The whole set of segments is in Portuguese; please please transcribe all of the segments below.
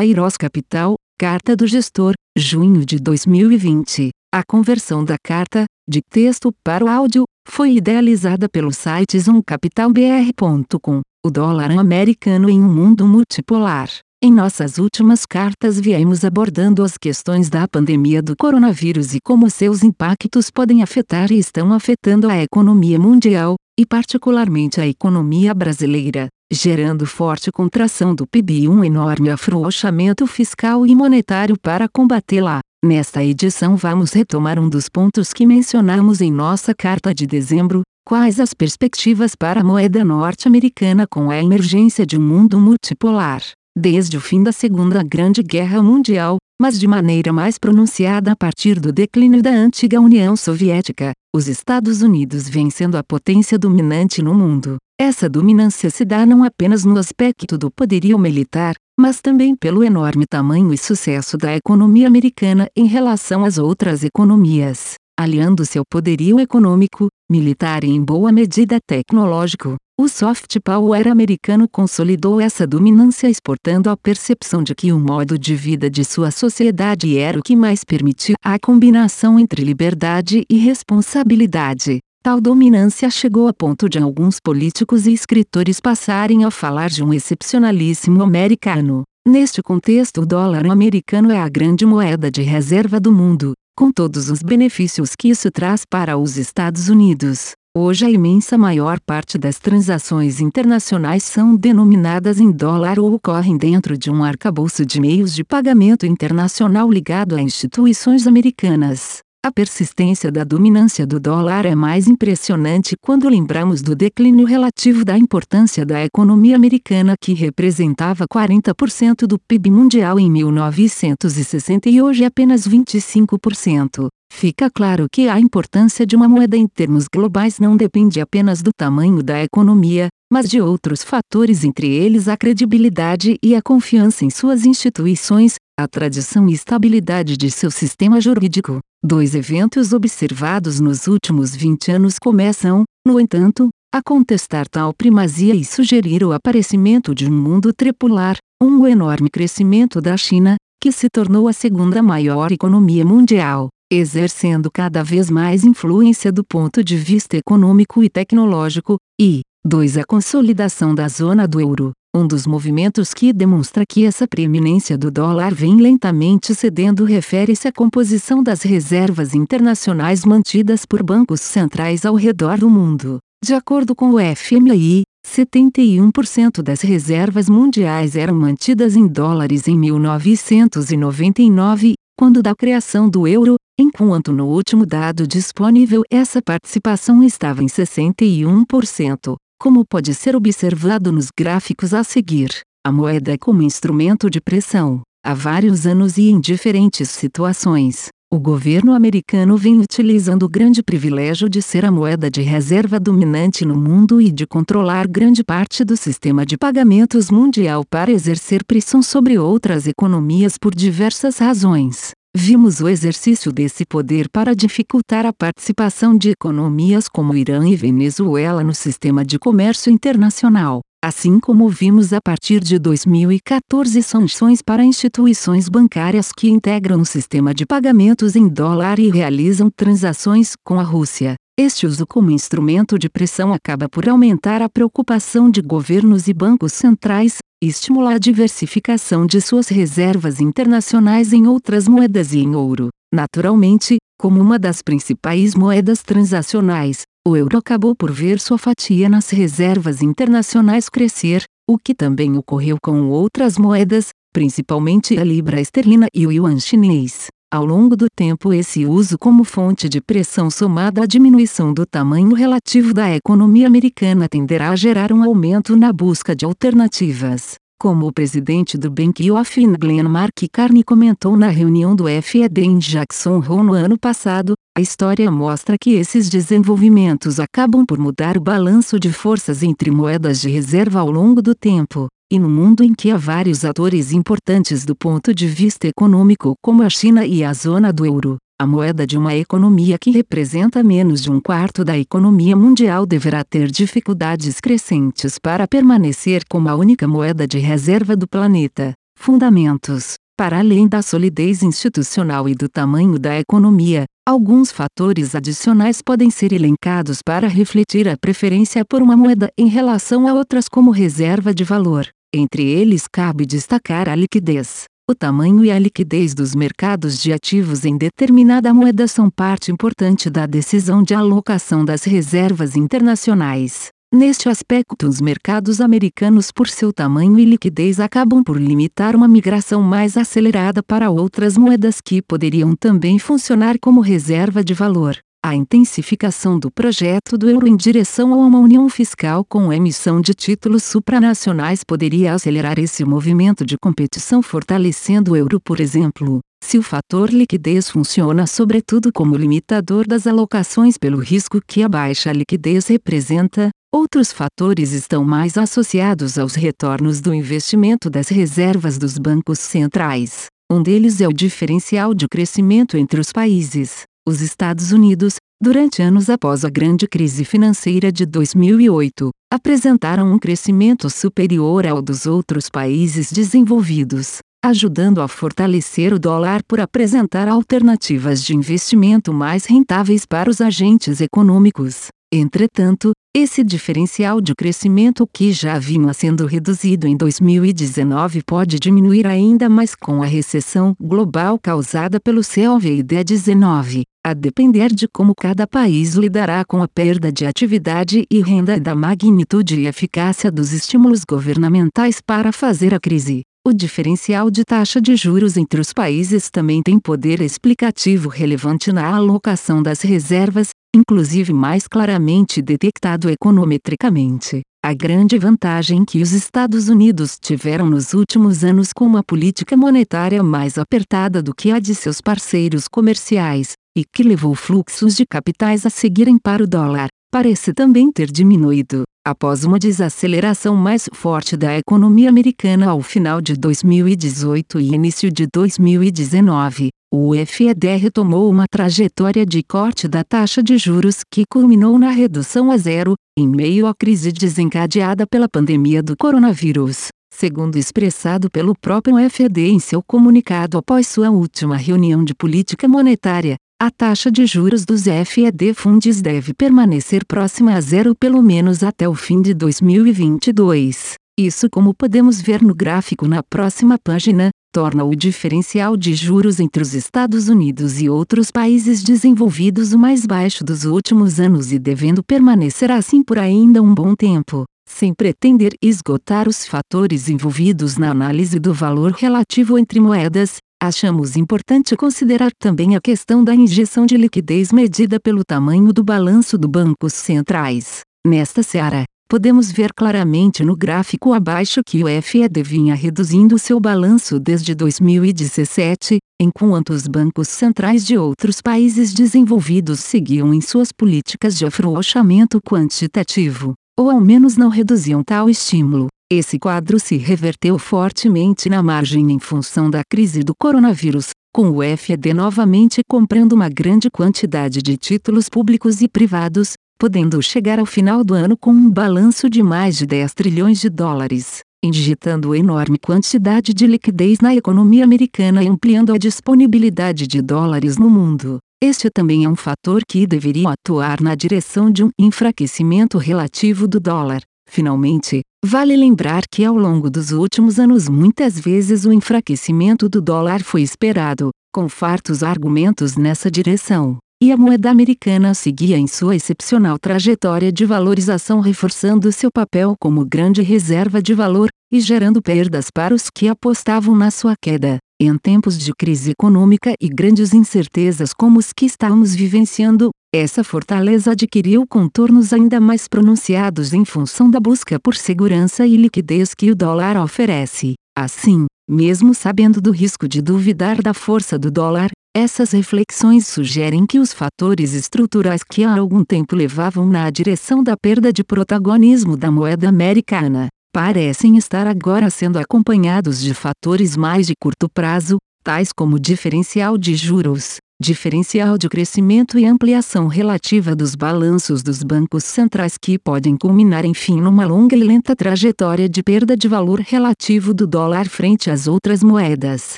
Kairos Capital, Carta do Gestor, junho de 2020. A conversão da carta, de texto para o áudio, foi idealizada pelo site zoomcapitalbr.com. O dólar americano em um mundo multipolar. Em nossas últimas cartas viemos abordando as questões da pandemia do coronavírus e como seus impactos podem afetar e estão afetando a economia mundial, e particularmente a economia brasileira, gerando forte contração do PIB e um enorme afrouxamento fiscal e monetário para combatê-la. Nesta edição vamos retomar um dos pontos que mencionamos em nossa carta de dezembro, quais as perspectivas para a moeda norte-americana com a emergência de um mundo multipolar desde o fim da Segunda Grande Guerra Mundial, mas de maneira mais pronunciada a partir do declínio da antiga União Soviética, os Estados Unidos vêm sendo a potência dominante no mundo. Essa dominância se dá não apenas no aspecto do poderio militar, mas também pelo enorme tamanho e sucesso da economia americana em relação às outras economias, aliando seu poderio econômico, militar e em boa medida tecnológico, o soft power americano consolidou essa dominância exportando a percepção de que o modo de vida de sua sociedade era o que mais permitia a combinação entre liberdade e responsabilidade. Tal dominância chegou a ponto de alguns políticos e escritores passarem a falar de um excepcionalíssimo americano. Neste contexto, o dólar americano é a grande moeda de reserva do mundo, com todos os benefícios que isso traz para os Estados Unidos. Hoje a imensa maior parte das transações internacionais são denominadas em dólar ou ocorrem dentro de um arcabouço de meios de pagamento internacional ligado a instituições americanas. A persistência da dominância do dólar é mais impressionante quando lembramos do declínio relativo da importância da economia americana que representava 40% do PIB mundial em 1960 e hoje apenas 25%. Fica claro que a importância de uma moeda em termos globais não depende apenas do tamanho da economia, mas de outros fatores, entre eles a credibilidade e a confiança em suas instituições, a tradição e estabilidade de seu sistema jurídico. Dois eventos observados nos últimos 20 anos começam, no entanto, a contestar tal primazia e sugerir o aparecimento de um mundo tripular, um enorme crescimento da China, que se tornou a segunda maior economia mundial exercendo cada vez mais influência do ponto de vista econômico e tecnológico, e 2. A consolidação da zona do euro. Um dos movimentos que demonstra que essa preeminência do dólar vem lentamente cedendo refere-se à composição das reservas internacionais mantidas por bancos centrais ao redor do mundo. De acordo com o FMI, 71% das reservas mundiais eram mantidas em dólares em 1999, quando da criação do euro, enquanto no último dado disponível essa participação estava em 61%, como pode ser observado nos gráficos a seguir. A moeda como instrumento de pressão, há vários anos e em diferentes situações, o governo americano vem utilizando o grande privilégio de ser a moeda de reserva dominante no mundo e de controlar grande parte do sistema de pagamentos mundial para exercer pressão sobre outras economias por diversas razões. Vimos o exercício desse poder para dificultar a participação de economias como Irã e Venezuela no sistema de comércio internacional, assim como vimos a partir de 2014 sanções para instituições bancárias que integram o sistema de pagamentos em dólar e realizam transações com a Rússia. Este uso como instrumento de pressão acaba por aumentar a preocupação de governos e bancos centrais, estimula a diversificação de suas reservas internacionais em outras moedas e em ouro. Naturalmente, como uma das principais moedas transacionais, o euro acabou por ver sua fatia nas reservas internacionais crescer, o que também ocorreu com outras moedas, principalmente a libra esterlina e o yuan chinês. Ao longo do tempo, esse uso como fonte de pressão somada à diminuição do tamanho relativo da economia americana tenderá a gerar um aumento na busca de alternativas. Como o presidente do Bank of England Mark Carney comentou na reunião do FED em Jackson Hole no ano passado, a história mostra que esses desenvolvimentos acabam por mudar o balanço de forças entre moedas de reserva ao longo do tempo. E no mundo em que há vários atores importantes do ponto de vista econômico, como a China e a zona do euro, a moeda de uma economia que representa menos de um quarto da economia mundial deverá ter dificuldades crescentes para permanecer como a única moeda de reserva do planeta. Fundamentos: Para além da solidez institucional e do tamanho da economia, alguns fatores adicionais podem ser elencados para refletir a preferência por uma moeda em relação a outras, como reserva de valor. Entre eles, cabe destacar a liquidez. O tamanho e a liquidez dos mercados de ativos em determinada moeda são parte importante da decisão de alocação das reservas internacionais. Neste aspecto, os mercados americanos, por seu tamanho e liquidez, acabam por limitar uma migração mais acelerada para outras moedas que poderiam também funcionar como reserva de valor. A intensificação do projeto do euro em direção a uma união fiscal com emissão de títulos supranacionais poderia acelerar esse movimento de competição, fortalecendo o euro, por exemplo. Se o fator liquidez funciona sobretudo como limitador das alocações pelo risco que a baixa liquidez representa, outros fatores estão mais associados aos retornos do investimento das reservas dos bancos centrais. Um deles é o diferencial de crescimento entre os países. Os Estados Unidos, durante anos após a grande crise financeira de 2008, apresentaram um crescimento superior ao dos outros países desenvolvidos, ajudando a fortalecer o dólar por apresentar alternativas de investimento mais rentáveis para os agentes econômicos. Entretanto, esse diferencial de crescimento que já vinha sendo reduzido em 2019 pode diminuir ainda mais com a recessão global causada pelo COVID-19, a depender de como cada país lidará com a perda de atividade e renda e da magnitude e eficácia dos estímulos governamentais para fazer a crise. O diferencial de taxa de juros entre os países também tem poder explicativo relevante na alocação das reservas, inclusive mais claramente detectado econometricamente. A grande vantagem que os Estados Unidos tiveram nos últimos anos com uma política monetária mais apertada do que a de seus parceiros comerciais, e que levou fluxos de capitais a seguirem para o dólar, parece também ter diminuído. Após uma desaceleração mais forte da economia americana ao final de 2018 e início de 2019, o FED retomou uma trajetória de corte da taxa de juros que culminou na redução a zero, em meio à crise desencadeada pela pandemia do coronavírus, segundo expressado pelo próprio FED em seu comunicado após sua última reunião de política monetária. A taxa de juros dos FED Funds deve permanecer próxima a zero pelo menos até o fim de 2022. Isso, como podemos ver no gráfico na próxima página, torna o diferencial de juros entre os Estados Unidos e outros países desenvolvidos o mais baixo dos últimos anos e devendo permanecer assim por ainda um bom tempo. Sem pretender esgotar os fatores envolvidos na análise do valor relativo entre moedas, Achamos importante considerar também a questão da injeção de liquidez medida pelo tamanho do balanço do bancos centrais. Nesta seara, podemos ver claramente no gráfico abaixo que o FED vinha reduzindo seu balanço desde 2017, enquanto os bancos centrais de outros países desenvolvidos seguiam em suas políticas de afrouxamento quantitativo, ou ao menos não reduziam tal estímulo. Esse quadro se reverteu fortemente na margem em função da crise do coronavírus, com o FED novamente comprando uma grande quantidade de títulos públicos e privados, podendo chegar ao final do ano com um balanço de mais de 10 trilhões de dólares, injetando enorme quantidade de liquidez na economia americana e ampliando a disponibilidade de dólares no mundo. Este também é um fator que deveria atuar na direção de um enfraquecimento relativo do dólar. Finalmente, vale lembrar que ao longo dos últimos anos muitas vezes o enfraquecimento do dólar foi esperado, com fartos argumentos nessa direção, e a moeda americana seguia em sua excepcional trajetória de valorização reforçando seu papel como grande reserva de valor, e gerando perdas para os que apostavam na sua queda. Em tempos de crise econômica e grandes incertezas como os que estamos vivenciando, essa fortaleza adquiriu contornos ainda mais pronunciados em função da busca por segurança e liquidez que o dólar oferece. Assim, mesmo sabendo do risco de duvidar da força do dólar, essas reflexões sugerem que os fatores estruturais que há algum tempo levavam na direção da perda de protagonismo da moeda americana, parecem estar agora sendo acompanhados de fatores mais de curto prazo, tais como diferencial de juros, diferencial de crescimento e ampliação relativa dos balanços dos bancos centrais que podem culminar enfim numa longa e lenta trajetória de perda de valor relativo do dólar frente às outras moedas.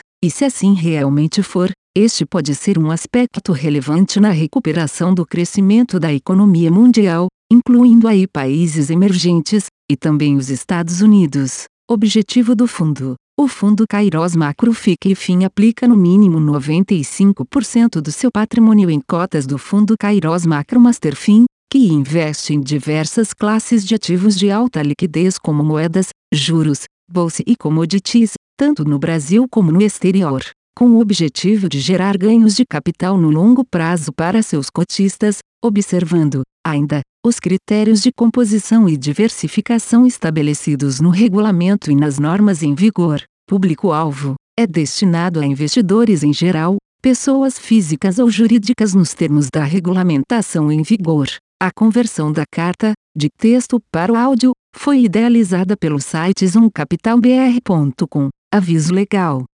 E se assim realmente for, este pode ser um aspecto relevante na recuperação do crescimento da economia mundial, incluindo aí países emergentes, e também os Estados Unidos. Objetivo do fundo. O fundo Kairos Macro fica e fim aplica no mínimo 95% do seu patrimônio em cotas do fundo Kairos Macro Master Fin, que investe em diversas classes de ativos de alta liquidez como moedas, juros, bolsa e commodities, tanto no Brasil como no exterior com o objetivo de gerar ganhos de capital no longo prazo para seus cotistas, observando, ainda, os critérios de composição e diversificação estabelecidos no regulamento e nas normas em vigor. Público-alvo é destinado a investidores em geral, pessoas físicas ou jurídicas nos termos da regulamentação em vigor. A conversão da carta, de texto para o áudio, foi idealizada pelo site zoomcapitalbr.com. Aviso legal.